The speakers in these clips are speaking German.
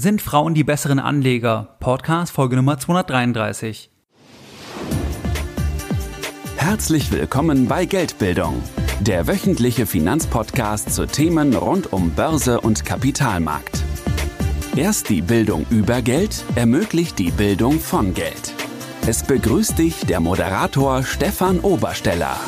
Sind Frauen die besseren Anleger? Podcast Folge Nummer 233. Herzlich willkommen bei Geldbildung, der wöchentliche Finanzpodcast zu Themen rund um Börse und Kapitalmarkt. Erst die Bildung über Geld ermöglicht die Bildung von Geld. Es begrüßt dich der Moderator Stefan Obersteller.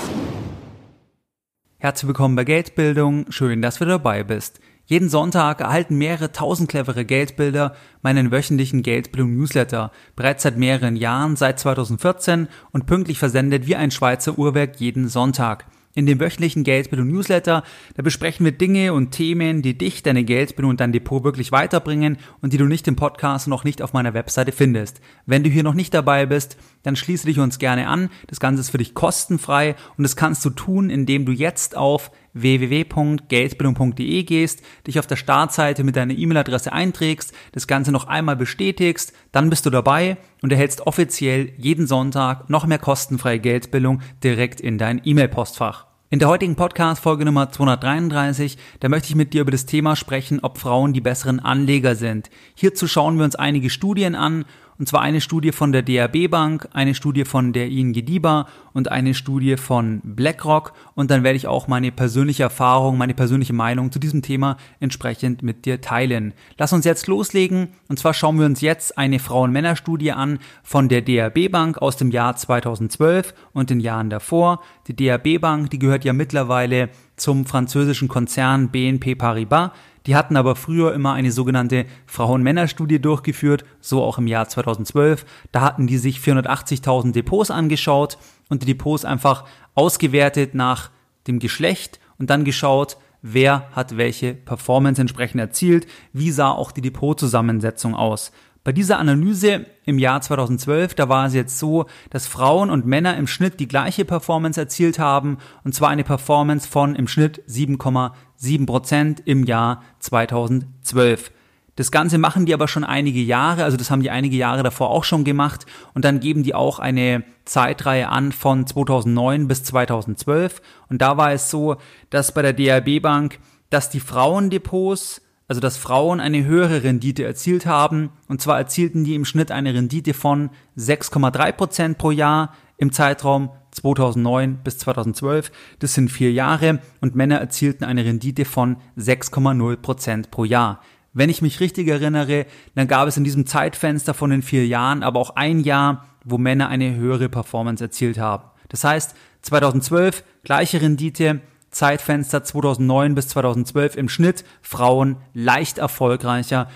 Herzlich willkommen bei Geldbildung, schön, dass du dabei bist. Jeden Sonntag erhalten mehrere tausend clevere Geldbilder meinen wöchentlichen Geldbildung-Newsletter, bereits seit mehreren Jahren, seit 2014 und pünktlich versendet wie ein Schweizer Uhrwerk jeden Sonntag. In dem wöchentlichen Geldbildung Newsletter, da besprechen wir Dinge und Themen, die dich, deine Geldbildung und dein Depot wirklich weiterbringen und die du nicht im Podcast und auch nicht auf meiner Webseite findest. Wenn du hier noch nicht dabei bist, dann schließe dich uns gerne an. Das Ganze ist für dich kostenfrei und das kannst du tun, indem du jetzt auf www.geldbildung.de gehst, dich auf der Startseite mit deiner E-Mail-Adresse einträgst, das Ganze noch einmal bestätigst, dann bist du dabei und erhältst offiziell jeden Sonntag noch mehr kostenfreie Geldbildung direkt in dein E-Mail-Postfach. In der heutigen Podcast-Folge Nummer 233, da möchte ich mit dir über das Thema sprechen, ob Frauen die besseren Anleger sind. Hierzu schauen wir uns einige Studien an und zwar eine Studie von der DAB Bank, eine Studie von der ING DIBA und eine Studie von BlackRock. Und dann werde ich auch meine persönliche Erfahrung, meine persönliche Meinung zu diesem Thema entsprechend mit dir teilen. Lass uns jetzt loslegen. Und zwar schauen wir uns jetzt eine Frauen-Männer-Studie an von der DAB Bank aus dem Jahr 2012 und den Jahren davor. Die DAB Bank, die gehört ja mittlerweile zum französischen Konzern BNP Paribas. Die hatten aber früher immer eine sogenannte Frauen-Männer-Studie durchgeführt, so auch im Jahr 2012. Da hatten die sich 480.000 Depots angeschaut und die Depots einfach ausgewertet nach dem Geschlecht und dann geschaut, wer hat welche Performance entsprechend erzielt, wie sah auch die Depotzusammensetzung aus. Bei dieser Analyse im Jahr 2012, da war es jetzt so, dass Frauen und Männer im Schnitt die gleiche Performance erzielt haben, und zwar eine Performance von im Schnitt 7,7 Prozent im Jahr 2012. Das Ganze machen die aber schon einige Jahre, also das haben die einige Jahre davor auch schon gemacht und dann geben die auch eine Zeitreihe an von 2009 bis 2012 und da war es so, dass bei der DRB Bank, dass die Frauendepots also dass Frauen eine höhere Rendite erzielt haben. Und zwar erzielten die im Schnitt eine Rendite von 6,3 Prozent pro Jahr im Zeitraum 2009 bis 2012. Das sind vier Jahre. Und Männer erzielten eine Rendite von 6,0 Prozent pro Jahr. Wenn ich mich richtig erinnere, dann gab es in diesem Zeitfenster von den vier Jahren aber auch ein Jahr, wo Männer eine höhere Performance erzielt haben. Das heißt, 2012 gleiche Rendite, Zeitfenster 2009 bis 2012 im Schnitt Frauen leicht erfolgreicher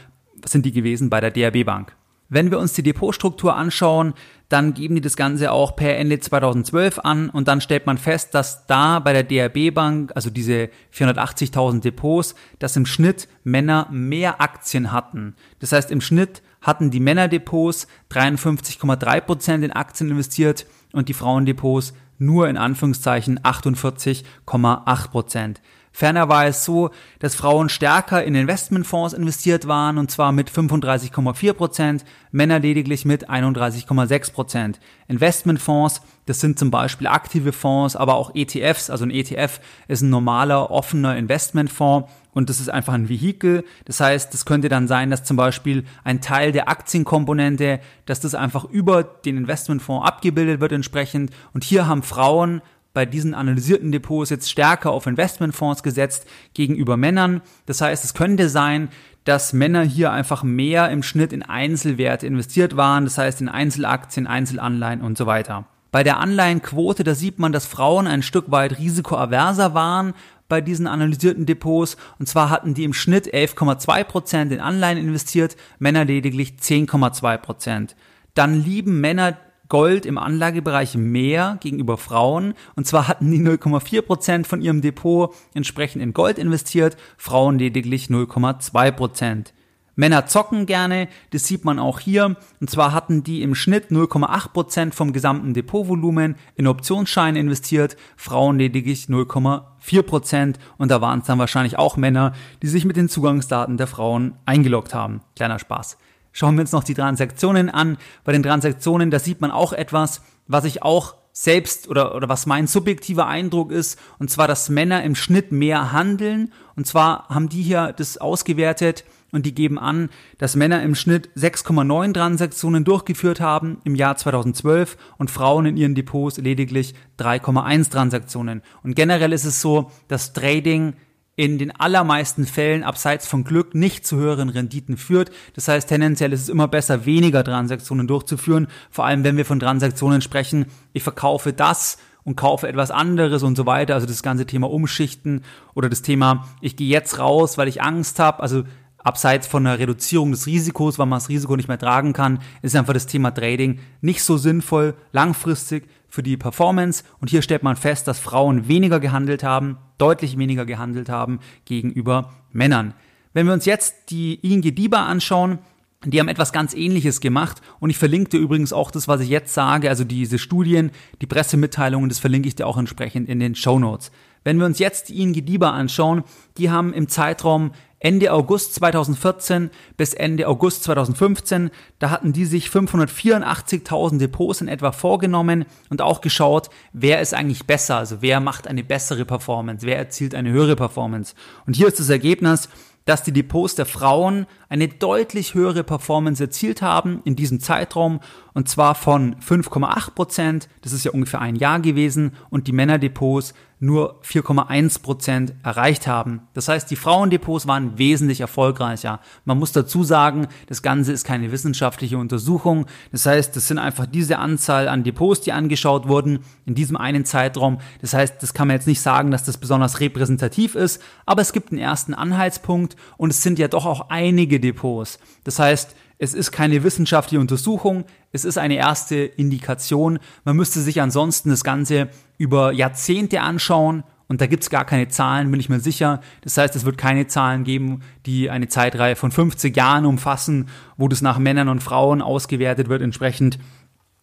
sind die gewesen bei der DRB Bank. Wenn wir uns die Depotstruktur anschauen, dann geben die das Ganze auch per Ende 2012 an und dann stellt man fest, dass da bei der DRB Bank, also diese 480.000 Depots, dass im Schnitt Männer mehr Aktien hatten. Das heißt, im Schnitt hatten die Männerdepots 53,3 Prozent in Aktien investiert und die Frauendepots nur in Anführungszeichen 48,8 Prozent. Ferner war es so, dass Frauen stärker in Investmentfonds investiert waren, und zwar mit 35,4 Prozent, Männer lediglich mit 31,6 Prozent. Investmentfonds, das sind zum Beispiel aktive Fonds, aber auch ETFs. Also ein ETF ist ein normaler, offener Investmentfonds und das ist einfach ein Vehikel. Das heißt, das könnte dann sein, dass zum Beispiel ein Teil der Aktienkomponente, dass das einfach über den Investmentfonds abgebildet wird entsprechend. Und hier haben Frauen bei diesen analysierten Depots jetzt stärker auf Investmentfonds gesetzt gegenüber Männern. Das heißt, es könnte sein, dass Männer hier einfach mehr im Schnitt in Einzelwerte investiert waren, das heißt in Einzelaktien, Einzelanleihen und so weiter. Bei der Anleihenquote, da sieht man, dass Frauen ein Stück weit risikoaverser waren bei diesen analysierten Depots. Und zwar hatten die im Schnitt 11,2 Prozent in Anleihen investiert, Männer lediglich 10,2%. Prozent. Dann lieben Männer Gold im Anlagebereich mehr gegenüber Frauen. Und zwar hatten die 0,4 Prozent von ihrem Depot entsprechend in Gold investiert, Frauen lediglich 0,2 Prozent. Männer zocken gerne, das sieht man auch hier. Und zwar hatten die im Schnitt 0,8 Prozent vom gesamten Depotvolumen in Optionsscheine investiert, Frauen lediglich 0,4%. Prozent. Und da waren es dann wahrscheinlich auch Männer, die sich mit den Zugangsdaten der Frauen eingeloggt haben. Kleiner Spaß. Schauen wir uns noch die Transaktionen an. Bei den Transaktionen, da sieht man auch etwas, was ich auch selbst oder, oder was mein subjektiver Eindruck ist, und zwar, dass Männer im Schnitt mehr handeln. Und zwar haben die hier das ausgewertet, und die geben an, dass Männer im Schnitt 6,9 Transaktionen durchgeführt haben im Jahr 2012 und Frauen in ihren Depots lediglich 3,1 Transaktionen. Und generell ist es so, dass Trading in den allermeisten Fällen abseits von Glück nicht zu höheren Renditen führt. Das heißt, tendenziell ist es immer besser, weniger Transaktionen durchzuführen, vor allem wenn wir von Transaktionen sprechen, ich verkaufe das und kaufe etwas anderes und so weiter. Also das ganze Thema Umschichten oder das Thema, ich gehe jetzt raus, weil ich Angst habe. Also abseits von einer Reduzierung des Risikos, weil man das Risiko nicht mehr tragen kann, ist einfach das Thema Trading nicht so sinnvoll langfristig für die Performance. Und hier stellt man fest, dass Frauen weniger gehandelt haben, deutlich weniger gehandelt haben gegenüber Männern. Wenn wir uns jetzt die ING DIBA anschauen, die haben etwas ganz ähnliches gemacht und ich verlinke dir übrigens auch das, was ich jetzt sage, also diese Studien, die Pressemitteilungen, das verlinke ich dir auch entsprechend in den Show Notes. Wenn wir uns jetzt die ING DIBA anschauen, die haben im Zeitraum Ende August 2014 bis Ende August 2015, da hatten die sich 584.000 Depots in etwa vorgenommen und auch geschaut, wer ist eigentlich besser, also wer macht eine bessere Performance, wer erzielt eine höhere Performance. Und hier ist das Ergebnis, dass die Depots der Frauen eine deutlich höhere Performance erzielt haben in diesem Zeitraum und zwar von 5,8 Prozent, das ist ja ungefähr ein Jahr gewesen, und die Männerdepots nur 4,1 Prozent erreicht haben. Das heißt, die Frauendepots waren wesentlich erfolgreicher. Man muss dazu sagen, das Ganze ist keine wissenschaftliche Untersuchung. Das heißt, das sind einfach diese Anzahl an Depots, die angeschaut wurden in diesem einen Zeitraum. Das heißt, das kann man jetzt nicht sagen, dass das besonders repräsentativ ist, aber es gibt einen ersten Anhaltspunkt und es sind ja doch auch einige Depots. Das heißt, es ist keine wissenschaftliche Untersuchung, es ist eine erste Indikation. Man müsste sich ansonsten das Ganze über Jahrzehnte anschauen und da gibt's gar keine Zahlen, bin ich mir sicher. Das heißt, es wird keine Zahlen geben, die eine Zeitreihe von 50 Jahren umfassen, wo das nach Männern und Frauen ausgewertet wird entsprechend.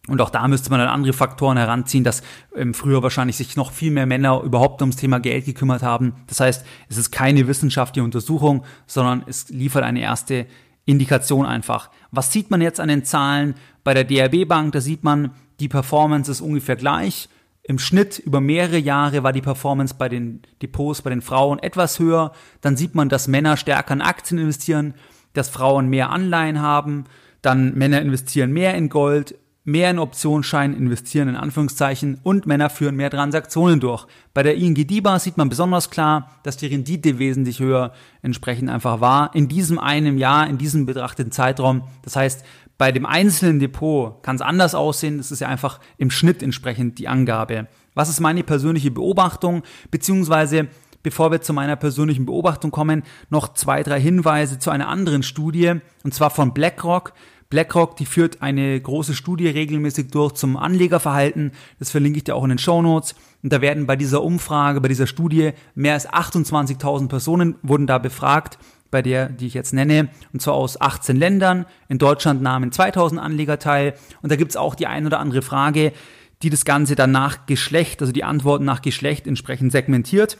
Und auch da müsste man dann andere Faktoren heranziehen, dass ähm, früher wahrscheinlich sich noch viel mehr Männer überhaupt ums Thema Geld gekümmert haben. Das heißt, es ist keine wissenschaftliche Untersuchung, sondern es liefert eine erste Indikation einfach. Was sieht man jetzt an den Zahlen bei der DRB Bank? Da sieht man, die Performance ist ungefähr gleich. Im Schnitt über mehrere Jahre war die Performance bei den Depots bei den Frauen etwas höher. Dann sieht man, dass Männer stärker in Aktien investieren, dass Frauen mehr Anleihen haben, dann Männer investieren mehr in Gold, mehr in Optionsscheinen investieren, in Anführungszeichen, und Männer führen mehr Transaktionen durch. Bei der ING DIBA sieht man besonders klar, dass die Rendite wesentlich höher entsprechend einfach war. In diesem einen Jahr, in diesem betrachteten Zeitraum. Das heißt, bei dem einzelnen Depot kann es anders aussehen. Das ist ja einfach im Schnitt entsprechend die Angabe. Was ist meine persönliche Beobachtung? Beziehungsweise bevor wir zu meiner persönlichen Beobachtung kommen, noch zwei, drei Hinweise zu einer anderen Studie, und zwar von BlackRock. BlackRock, die führt eine große Studie regelmäßig durch zum Anlegerverhalten. Das verlinke ich dir auch in den Show Notes. Und da werden bei dieser Umfrage, bei dieser Studie mehr als 28.000 Personen wurden da befragt, bei der, die ich jetzt nenne, und zwar aus 18 Ländern. In Deutschland nahmen 2000 Anleger teil. Und da gibt's auch die ein oder andere Frage, die das Ganze dann nach Geschlecht, also die Antworten nach Geschlecht entsprechend segmentiert.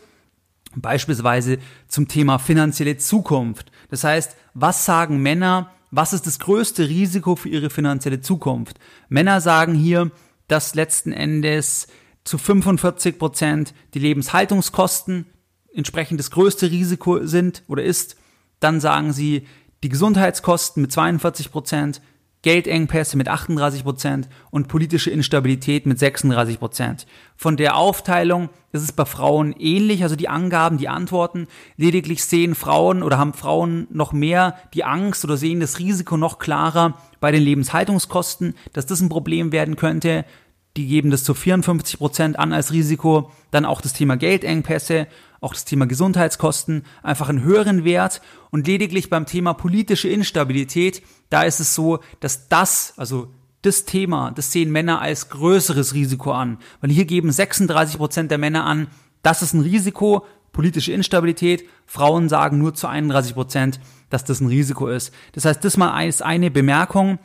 Beispielsweise zum Thema finanzielle Zukunft. Das heißt, was sagen Männer was ist das größte Risiko für ihre finanzielle Zukunft? Männer sagen hier, dass letzten Endes zu 45 Prozent die Lebenshaltungskosten entsprechend das größte Risiko sind oder ist. Dann sagen sie die Gesundheitskosten mit 42 Prozent, Geldengpässe mit 38 Prozent und politische Instabilität mit 36 Prozent. Von der Aufteilung ist es bei Frauen ähnlich, also die Angaben, die Antworten. Lediglich sehen Frauen oder haben Frauen noch mehr die Angst oder sehen das Risiko noch klarer bei den Lebenshaltungskosten, dass das ein Problem werden könnte. Die geben das zu 54 Prozent an als Risiko. Dann auch das Thema Geldengpässe auch das Thema Gesundheitskosten einfach einen höheren Wert und lediglich beim Thema politische Instabilität, da ist es so, dass das, also das Thema, das sehen Männer als größeres Risiko an, weil hier geben 36 Prozent der Männer an, das ist ein Risiko, politische Instabilität. Frauen sagen nur zu 31 Prozent, dass das ein Risiko ist. Das heißt, das mal als eine Bemerkung.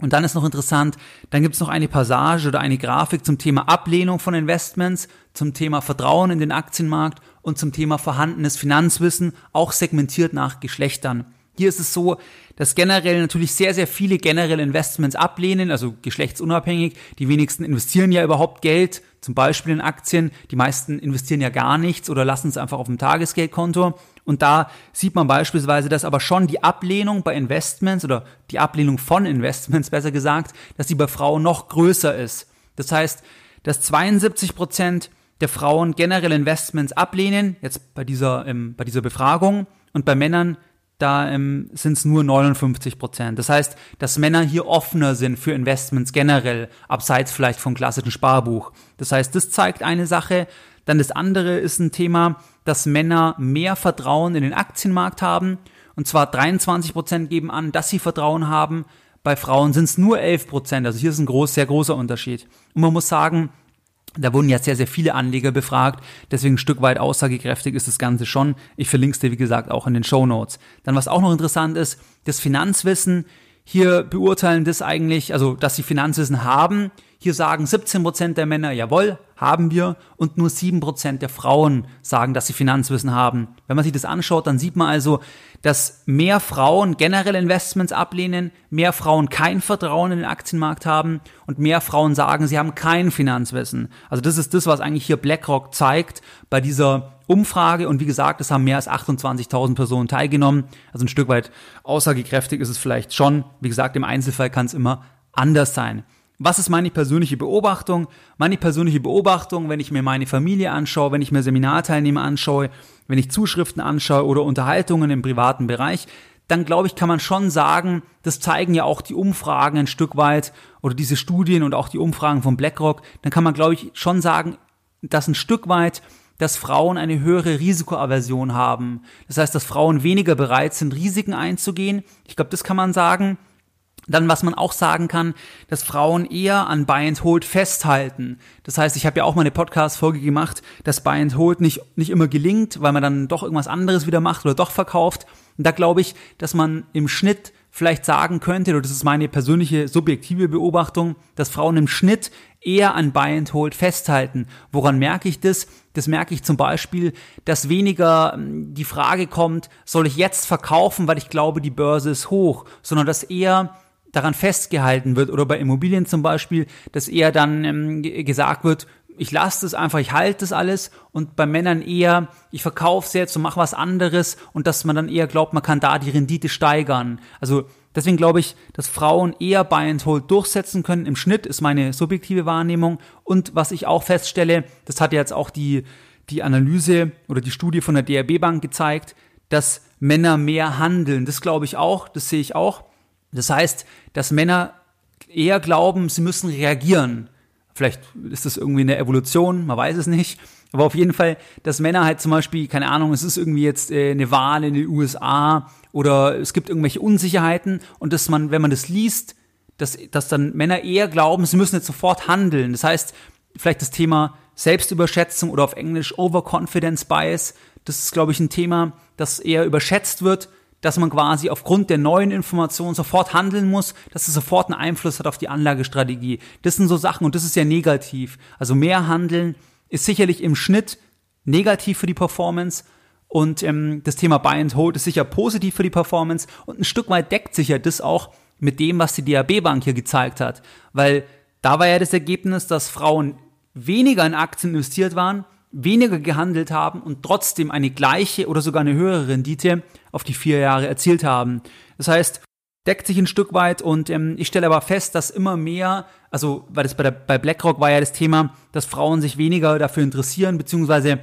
Und dann ist noch interessant, dann gibt es noch eine Passage oder eine Grafik zum Thema Ablehnung von Investments, zum Thema Vertrauen in den Aktienmarkt und zum Thema vorhandenes Finanzwissen, auch segmentiert nach Geschlechtern. Hier ist es so, dass generell natürlich sehr, sehr viele generelle Investments ablehnen, also geschlechtsunabhängig. Die wenigsten investieren ja überhaupt Geld, zum Beispiel in Aktien. Die meisten investieren ja gar nichts oder lassen es einfach auf dem Tagesgeldkonto. Und da sieht man beispielsweise, dass aber schon die Ablehnung bei Investments oder die Ablehnung von Investments, besser gesagt, dass die bei Frauen noch größer ist. Das heißt, dass 72 Prozent der Frauen generell Investments ablehnen, jetzt bei dieser, ähm, bei dieser Befragung, und bei Männern da ähm, sind es nur 59 Prozent. Das heißt, dass Männer hier offener sind für Investments generell, abseits vielleicht vom klassischen Sparbuch. Das heißt, das zeigt eine Sache. Dann das andere ist ein Thema, dass Männer mehr Vertrauen in den Aktienmarkt haben. Und zwar 23 Prozent geben an, dass sie Vertrauen haben. Bei Frauen sind es nur 11 Prozent. Also hier ist ein groß, sehr großer Unterschied. Und man muss sagen, da wurden ja sehr, sehr viele Anleger befragt, deswegen ein Stück weit aussagekräftig ist das Ganze schon. Ich verlinke es dir, wie gesagt, auch in den Show Notes. Dann, was auch noch interessant ist, das Finanzwissen. Hier beurteilen das eigentlich, also dass sie Finanzwissen haben, hier sagen 17% der Männer, jawohl, haben wir, und nur 7% der Frauen sagen, dass sie Finanzwissen haben. Wenn man sich das anschaut, dann sieht man also, dass mehr Frauen generell Investments ablehnen, mehr Frauen kein Vertrauen in den Aktienmarkt haben und mehr Frauen sagen, sie haben kein Finanzwissen. Also das ist das, was eigentlich hier BlackRock zeigt bei dieser Umfrage und wie gesagt, es haben mehr als 28.000 Personen teilgenommen. Also ein Stück weit aussagekräftig ist es vielleicht schon. Wie gesagt, im Einzelfall kann es immer anders sein. Was ist meine persönliche Beobachtung? Meine persönliche Beobachtung, wenn ich mir meine Familie anschaue, wenn ich mir Seminarteilnehmer anschaue, wenn ich Zuschriften anschaue oder Unterhaltungen im privaten Bereich, dann glaube ich, kann man schon sagen, das zeigen ja auch die Umfragen ein Stück weit oder diese Studien und auch die Umfragen von BlackRock, dann kann man glaube ich schon sagen, dass ein Stück weit dass Frauen eine höhere Risikoaversion haben. Das heißt, dass Frauen weniger bereit sind, Risiken einzugehen. Ich glaube, das kann man sagen. Dann, was man auch sagen kann, dass Frauen eher an Buy and Hold festhalten. Das heißt, ich habe ja auch mal eine Podcast-Folge gemacht, dass Buy and Hold nicht, nicht immer gelingt, weil man dann doch irgendwas anderes wieder macht oder doch verkauft. Und da glaube ich, dass man im Schnitt vielleicht sagen könnte, oder das ist meine persönliche subjektive Beobachtung, dass Frauen im Schnitt eher an Buy and Hold festhalten. Woran merke ich das? Das merke ich zum Beispiel, dass weniger ähm, die Frage kommt, soll ich jetzt verkaufen, weil ich glaube, die Börse ist hoch, sondern dass eher daran festgehalten wird oder bei Immobilien zum Beispiel, dass eher dann ähm, gesagt wird, ich lasse das einfach, ich halte das alles und bei Männern eher, ich verkaufe es jetzt und mache was anderes und dass man dann eher glaubt, man kann da die Rendite steigern. Also deswegen glaube ich, dass Frauen eher Buy and Hold durchsetzen können. Im Schnitt ist meine subjektive Wahrnehmung und was ich auch feststelle, das hat jetzt auch die, die Analyse oder die Studie von der DRB Bank gezeigt, dass Männer mehr handeln. Das glaube ich auch, das sehe ich auch. Das heißt, dass Männer eher glauben, sie müssen reagieren. Vielleicht ist das irgendwie eine Evolution, man weiß es nicht. Aber auf jeden Fall, dass Männer halt zum Beispiel, keine Ahnung, es ist irgendwie jetzt äh, eine Wahl in den USA oder es gibt irgendwelche Unsicherheiten und dass man, wenn man das liest, dass, dass dann Männer eher glauben, sie müssen jetzt sofort handeln. Das heißt, vielleicht das Thema Selbstüberschätzung oder auf Englisch Overconfidence Bias, das ist, glaube ich, ein Thema, das eher überschätzt wird dass man quasi aufgrund der neuen Informationen sofort handeln muss, dass es sofort einen Einfluss hat auf die Anlagestrategie. Das sind so Sachen und das ist ja negativ. Also mehr Handeln ist sicherlich im Schnitt negativ für die Performance und ähm, das Thema Buy and Hold ist sicher positiv für die Performance und ein Stück weit deckt sich ja das auch mit dem, was die DAB Bank hier gezeigt hat, weil da war ja das Ergebnis, dass Frauen weniger in Aktien investiert waren weniger gehandelt haben und trotzdem eine gleiche oder sogar eine höhere Rendite auf die vier Jahre erzielt haben. Das heißt, deckt sich ein Stück weit und ähm, ich stelle aber fest, dass immer mehr, also weil das bei, der, bei BlackRock war ja das Thema, dass Frauen sich weniger dafür interessieren, beziehungsweise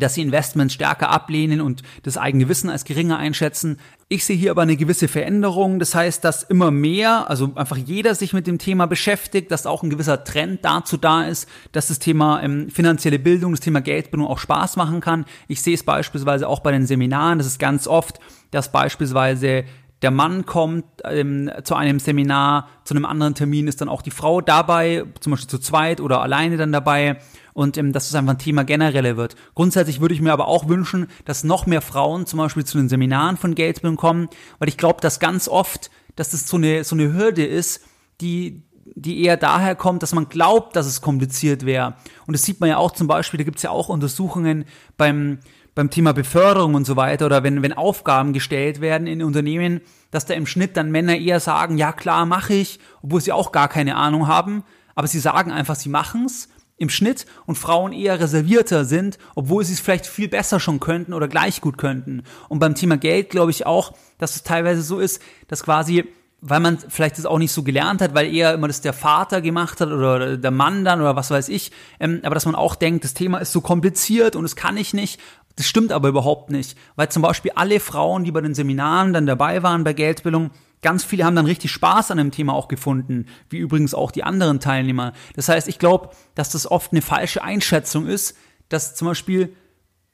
dass sie Investments stärker ablehnen und das eigene Wissen als geringer einschätzen. Ich sehe hier aber eine gewisse Veränderung. Das heißt, dass immer mehr, also einfach jeder sich mit dem Thema beschäftigt, dass auch ein gewisser Trend dazu da ist, dass das Thema ähm, finanzielle Bildung, das Thema Geldbildung auch Spaß machen kann. Ich sehe es beispielsweise auch bei den Seminaren. Das ist ganz oft, dass beispielsweise der Mann kommt ähm, zu einem Seminar, zu einem anderen Termin ist dann auch die Frau dabei, zum Beispiel zu zweit oder alleine dann dabei und ähm, dass es einfach ein Thema generelle wird. Grundsätzlich würde ich mir aber auch wünschen, dass noch mehr Frauen zum Beispiel zu den Seminaren von Geldbildung kommen, weil ich glaube, dass ganz oft, dass das so eine, so eine Hürde ist, die, die eher daher kommt, dass man glaubt, dass es kompliziert wäre. Und das sieht man ja auch zum Beispiel, da gibt es ja auch Untersuchungen beim, beim Thema Beförderung und so weiter oder wenn, wenn Aufgaben gestellt werden in Unternehmen, dass da im Schnitt dann Männer eher sagen, ja klar, mache ich, obwohl sie auch gar keine Ahnung haben, aber sie sagen einfach, sie machen's im Schnitt und Frauen eher reservierter sind, obwohl sie es vielleicht viel besser schon könnten oder gleich gut könnten. Und beim Thema Geld glaube ich auch, dass es teilweise so ist, dass quasi weil man vielleicht das auch nicht so gelernt hat, weil eher immer das der Vater gemacht hat oder der Mann dann oder was weiß ich, ähm, aber dass man auch denkt, das Thema ist so kompliziert und das kann ich nicht. Das stimmt aber überhaupt nicht, weil zum Beispiel alle Frauen, die bei den Seminaren dann dabei waren bei Geldbildung, ganz viele haben dann richtig Spaß an dem Thema auch gefunden, wie übrigens auch die anderen Teilnehmer. Das heißt, ich glaube, dass das oft eine falsche Einschätzung ist, dass zum Beispiel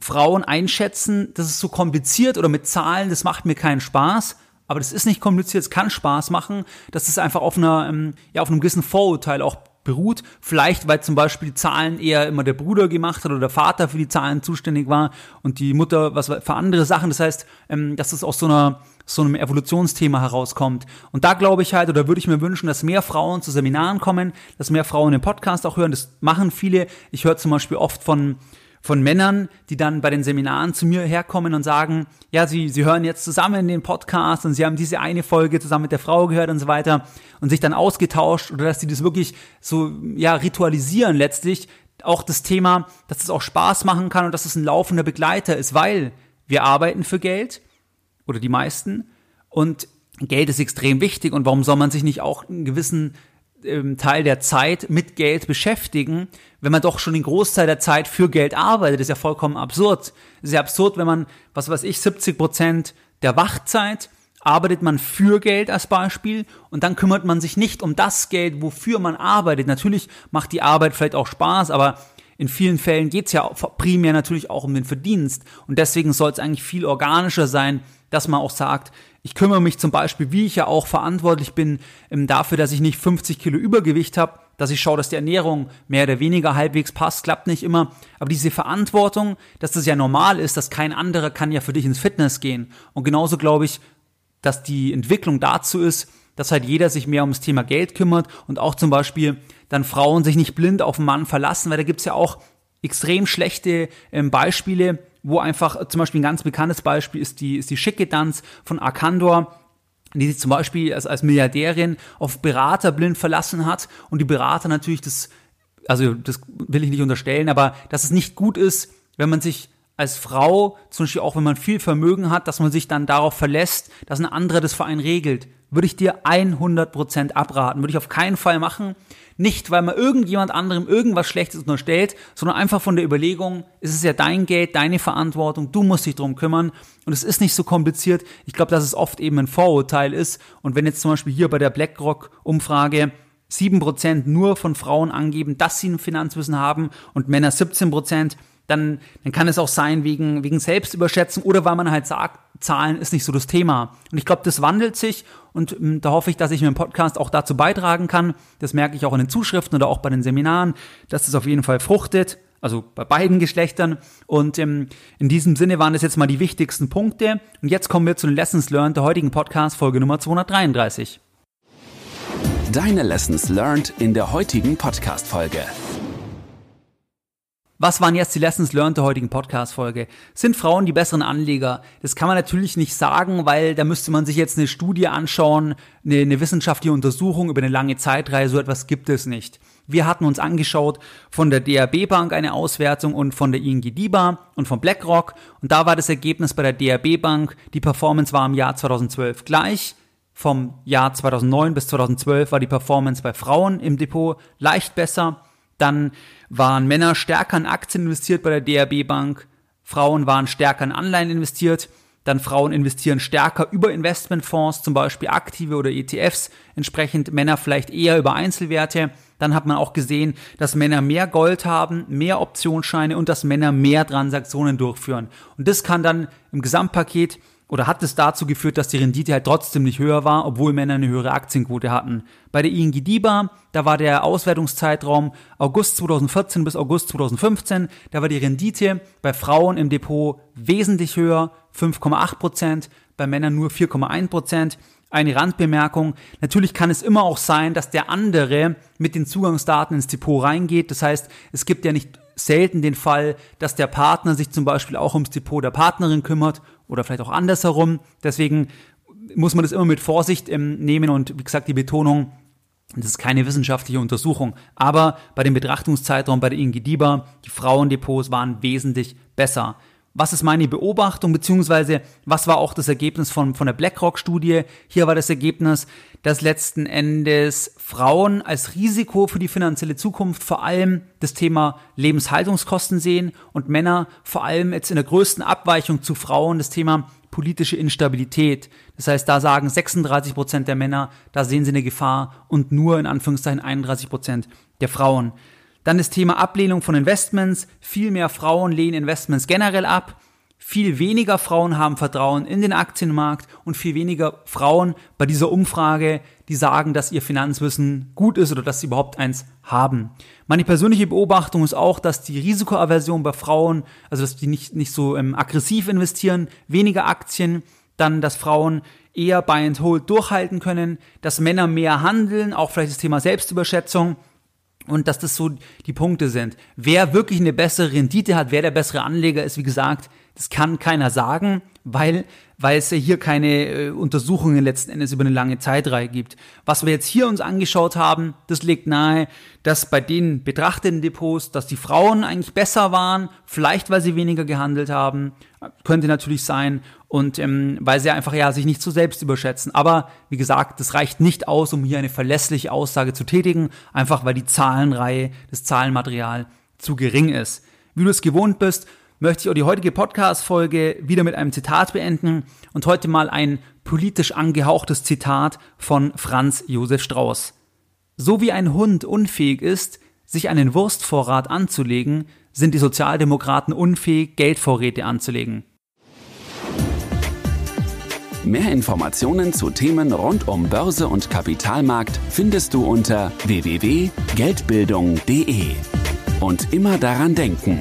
Frauen einschätzen, das ist so kompliziert oder mit Zahlen, das macht mir keinen Spaß aber das ist nicht kompliziert, es kann Spaß machen, dass es einfach auf einer, ähm, ja, auf einem gewissen Vorurteil auch beruht. Vielleicht, weil zum Beispiel die Zahlen eher immer der Bruder gemacht hat oder der Vater für die Zahlen zuständig war und die Mutter was für andere Sachen. Das heißt, ähm, dass es aus so einer so einem Evolutionsthema herauskommt. Und da glaube ich halt, oder würde ich mir wünschen, dass mehr Frauen zu Seminaren kommen, dass mehr Frauen den Podcast auch hören. Das machen viele. Ich höre zum Beispiel oft von von Männern, die dann bei den Seminaren zu mir herkommen und sagen, ja, sie, sie hören jetzt zusammen den Podcast und sie haben diese eine Folge zusammen mit der Frau gehört und so weiter und sich dann ausgetauscht oder dass sie das wirklich so, ja, ritualisieren letztlich. Auch das Thema, dass es auch Spaß machen kann und dass es ein laufender Begleiter ist, weil wir arbeiten für Geld oder die meisten und Geld ist extrem wichtig und warum soll man sich nicht auch einen gewissen ähm, Teil der Zeit mit Geld beschäftigen, wenn man doch schon den Großteil der Zeit für Geld arbeitet. Das ist ja vollkommen absurd. Es ist ja absurd, wenn man, was weiß ich, 70 Prozent der Wachzeit arbeitet man für Geld als Beispiel und dann kümmert man sich nicht um das Geld, wofür man arbeitet. Natürlich macht die Arbeit vielleicht auch Spaß, aber in vielen Fällen geht es ja primär natürlich auch um den Verdienst und deswegen soll es eigentlich viel organischer sein, dass man auch sagt, ich kümmere mich zum Beispiel, wie ich ja auch verantwortlich bin, ähm, dafür, dass ich nicht 50 Kilo Übergewicht habe, dass ich schaue, dass die Ernährung mehr oder weniger halbwegs passt, klappt nicht immer. Aber diese Verantwortung, dass das ja normal ist, dass kein anderer kann ja für dich ins Fitness gehen. Und genauso glaube ich, dass die Entwicklung dazu ist, dass halt jeder sich mehr ums Thema Geld kümmert und auch zum Beispiel dann Frauen sich nicht blind auf einen Mann verlassen, weil da gibt's ja auch extrem schlechte ähm, Beispiele, wo einfach zum Beispiel ein ganz bekanntes Beispiel ist die, ist die Schickedanz von Arkandor, die sich zum Beispiel als, als Milliardärin auf Berater blind verlassen hat und die Berater natürlich das, also das will ich nicht unterstellen, aber dass es nicht gut ist, wenn man sich als Frau, zum Beispiel auch wenn man viel Vermögen hat, dass man sich dann darauf verlässt, dass ein anderer das für einen regelt. Würde ich dir 100% abraten. Würde ich auf keinen Fall machen. Nicht, weil man irgendjemand anderem irgendwas Schlechtes unterstellt, sondern einfach von der Überlegung, es ist ja dein Geld, deine Verantwortung, du musst dich drum kümmern und es ist nicht so kompliziert. Ich glaube, dass es oft eben ein Vorurteil ist und wenn jetzt zum Beispiel hier bei der BlackRock-Umfrage 7% nur von Frauen angeben, dass sie ein Finanzwissen haben und Männer 17%, dann, dann kann es auch sein wegen, wegen Selbstüberschätzung oder weil man halt sagt, Zahlen ist nicht so das Thema. Und ich glaube, das wandelt sich und ähm, da hoffe ich, dass ich mit dem Podcast auch dazu beitragen kann. Das merke ich auch in den Zuschriften oder auch bei den Seminaren, dass das auf jeden Fall fruchtet. Also bei beiden Geschlechtern. Und ähm, in diesem Sinne waren das jetzt mal die wichtigsten Punkte. Und jetzt kommen wir zu den Lessons Learned der heutigen Podcast, Folge Nummer 233. Deine Lessons Learned in der heutigen Podcast-Folge. Was waren jetzt die Lessons learned der heutigen Podcast-Folge? Sind Frauen die besseren Anleger? Das kann man natürlich nicht sagen, weil da müsste man sich jetzt eine Studie anschauen, eine, eine wissenschaftliche Untersuchung über eine lange Zeitreihe. So etwas gibt es nicht. Wir hatten uns angeschaut von der DRB Bank eine Auswertung und von der ING DIBA und von BlackRock. Und da war das Ergebnis bei der DRB Bank, die Performance war im Jahr 2012 gleich. Vom Jahr 2009 bis 2012 war die Performance bei Frauen im Depot leicht besser. Dann waren Männer stärker in Aktien investiert bei der DRB Bank, Frauen waren stärker in Anleihen investiert, dann Frauen investieren stärker über Investmentfonds, zum Beispiel aktive oder ETFs, entsprechend Männer vielleicht eher über Einzelwerte. Dann hat man auch gesehen, dass Männer mehr Gold haben, mehr Optionsscheine und dass Männer mehr Transaktionen durchführen. Und das kann dann im Gesamtpaket oder hat es dazu geführt, dass die Rendite halt trotzdem nicht höher war, obwohl Männer eine höhere Aktienquote hatten. Bei der ING DIBA, da war der Auswertungszeitraum August 2014 bis August 2015, da war die Rendite bei Frauen im Depot wesentlich höher, 5,8 Prozent, bei Männern nur 4,1 Prozent. Eine Randbemerkung. Natürlich kann es immer auch sein, dass der andere mit den Zugangsdaten ins Depot reingeht. Das heißt, es gibt ja nicht selten den Fall, dass der Partner sich zum Beispiel auch ums Depot der Partnerin kümmert oder vielleicht auch andersherum. Deswegen muss man das immer mit Vorsicht ähm, nehmen und wie gesagt, die Betonung, Das ist keine wissenschaftliche Untersuchung, aber bei dem Betrachtungszeitraum bei der Ingi Dieber, die Frauendepots waren wesentlich besser. Was ist meine Beobachtung, beziehungsweise was war auch das Ergebnis von, von der BlackRock-Studie? Hier war das Ergebnis, dass letzten Endes Frauen als Risiko für die finanzielle Zukunft vor allem das Thema Lebenshaltungskosten sehen und Männer vor allem jetzt in der größten Abweichung zu Frauen das Thema politische Instabilität. Das heißt, da sagen 36 Prozent der Männer, da sehen sie eine Gefahr und nur in Anführungszeichen 31 Prozent der Frauen. Dann das Thema Ablehnung von Investments. Viel mehr Frauen lehnen Investments generell ab. Viel weniger Frauen haben Vertrauen in den Aktienmarkt und viel weniger Frauen bei dieser Umfrage, die sagen, dass ihr Finanzwissen gut ist oder dass sie überhaupt eins haben. Meine persönliche Beobachtung ist auch, dass die Risikoaversion bei Frauen, also dass die nicht, nicht so ähm, aggressiv investieren, weniger Aktien, dann, dass Frauen eher Buy and Hold durchhalten können, dass Männer mehr handeln, auch vielleicht das Thema Selbstüberschätzung und dass das so die Punkte sind. Wer wirklich eine bessere Rendite hat, wer der bessere Anleger ist, wie gesagt, das kann keiner sagen, weil, weil es ja hier keine äh, Untersuchungen letzten Endes über eine lange Zeitreihe gibt. Was wir jetzt hier uns angeschaut haben, das legt nahe, dass bei den betrachteten Depots, dass die Frauen eigentlich besser waren, vielleicht weil sie weniger gehandelt haben, könnte natürlich sein und ähm, weil sie einfach ja sich nicht so selbst überschätzen. Aber wie gesagt, das reicht nicht aus, um hier eine verlässliche Aussage zu tätigen, einfach weil die Zahlenreihe, das Zahlenmaterial zu gering ist. Wie du es gewohnt bist, möchte ich auch die heutige Podcast-Folge wieder mit einem Zitat beenden und heute mal ein politisch angehauchtes Zitat von Franz Josef Strauß. So wie ein Hund unfähig ist, sich einen Wurstvorrat anzulegen, sind die Sozialdemokraten unfähig, Geldvorräte anzulegen. Mehr Informationen zu Themen rund um Börse und Kapitalmarkt findest du unter www.geldbildung.de. Und immer daran denken,